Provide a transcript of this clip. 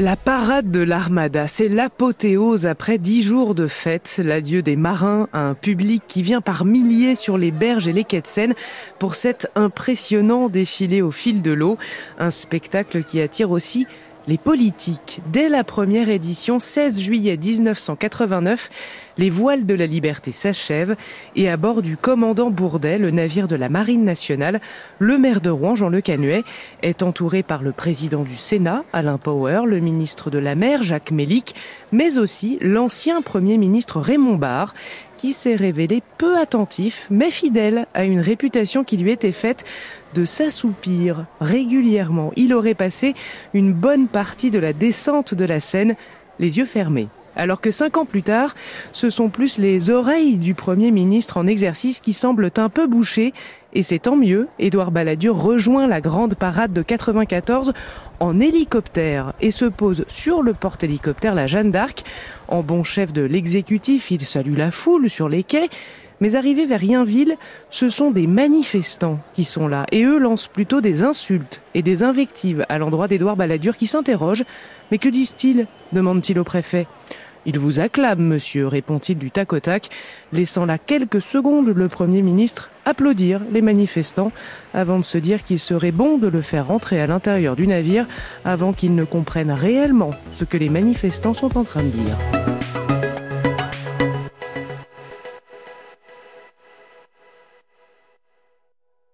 La parade de l'Armada, c'est l'apothéose après dix jours de fête, l'adieu des marins à un public qui vient par milliers sur les berges et les quais de Seine pour cet impressionnant défilé au fil de l'eau, un spectacle qui attire aussi les politiques. Dès la première édition, 16 juillet 1989, les voiles de la liberté s'achèvent et à bord du commandant Bourdet, le navire de la Marine nationale, le maire de Rouen, Jean Le Canuet, est entouré par le président du Sénat, Alain Power, le ministre de la mer, Jacques Mélic, mais aussi l'ancien premier ministre Raymond Barre, qui s'est révélé peu attentif, mais fidèle à une réputation qui lui était faite de s'assoupir régulièrement. Il aurait passé une bonne partie de la descente de la Seine les yeux fermés. Alors que cinq ans plus tard, ce sont plus les oreilles du Premier ministre en exercice qui semblent un peu bouchées, et c'est tant mieux, Édouard Balladur rejoint la grande parade de 94 en hélicoptère et se pose sur le porte-hélicoptère la Jeanne d'Arc. En bon chef de l'exécutif, il salue la foule sur les quais, mais arrivé vers Yinville, ce sont des manifestants qui sont là, et eux lancent plutôt des insultes et des invectives à l'endroit d'Édouard Balladur qui s'interroge. Mais que disent-ils? demande-t-il au préfet. Il vous acclame, monsieur, répond-il du tac au tac, laissant là quelques secondes le Premier ministre applaudir les manifestants avant de se dire qu'il serait bon de le faire rentrer à l'intérieur du navire avant qu'ils ne comprennent réellement ce que les manifestants sont en train de dire.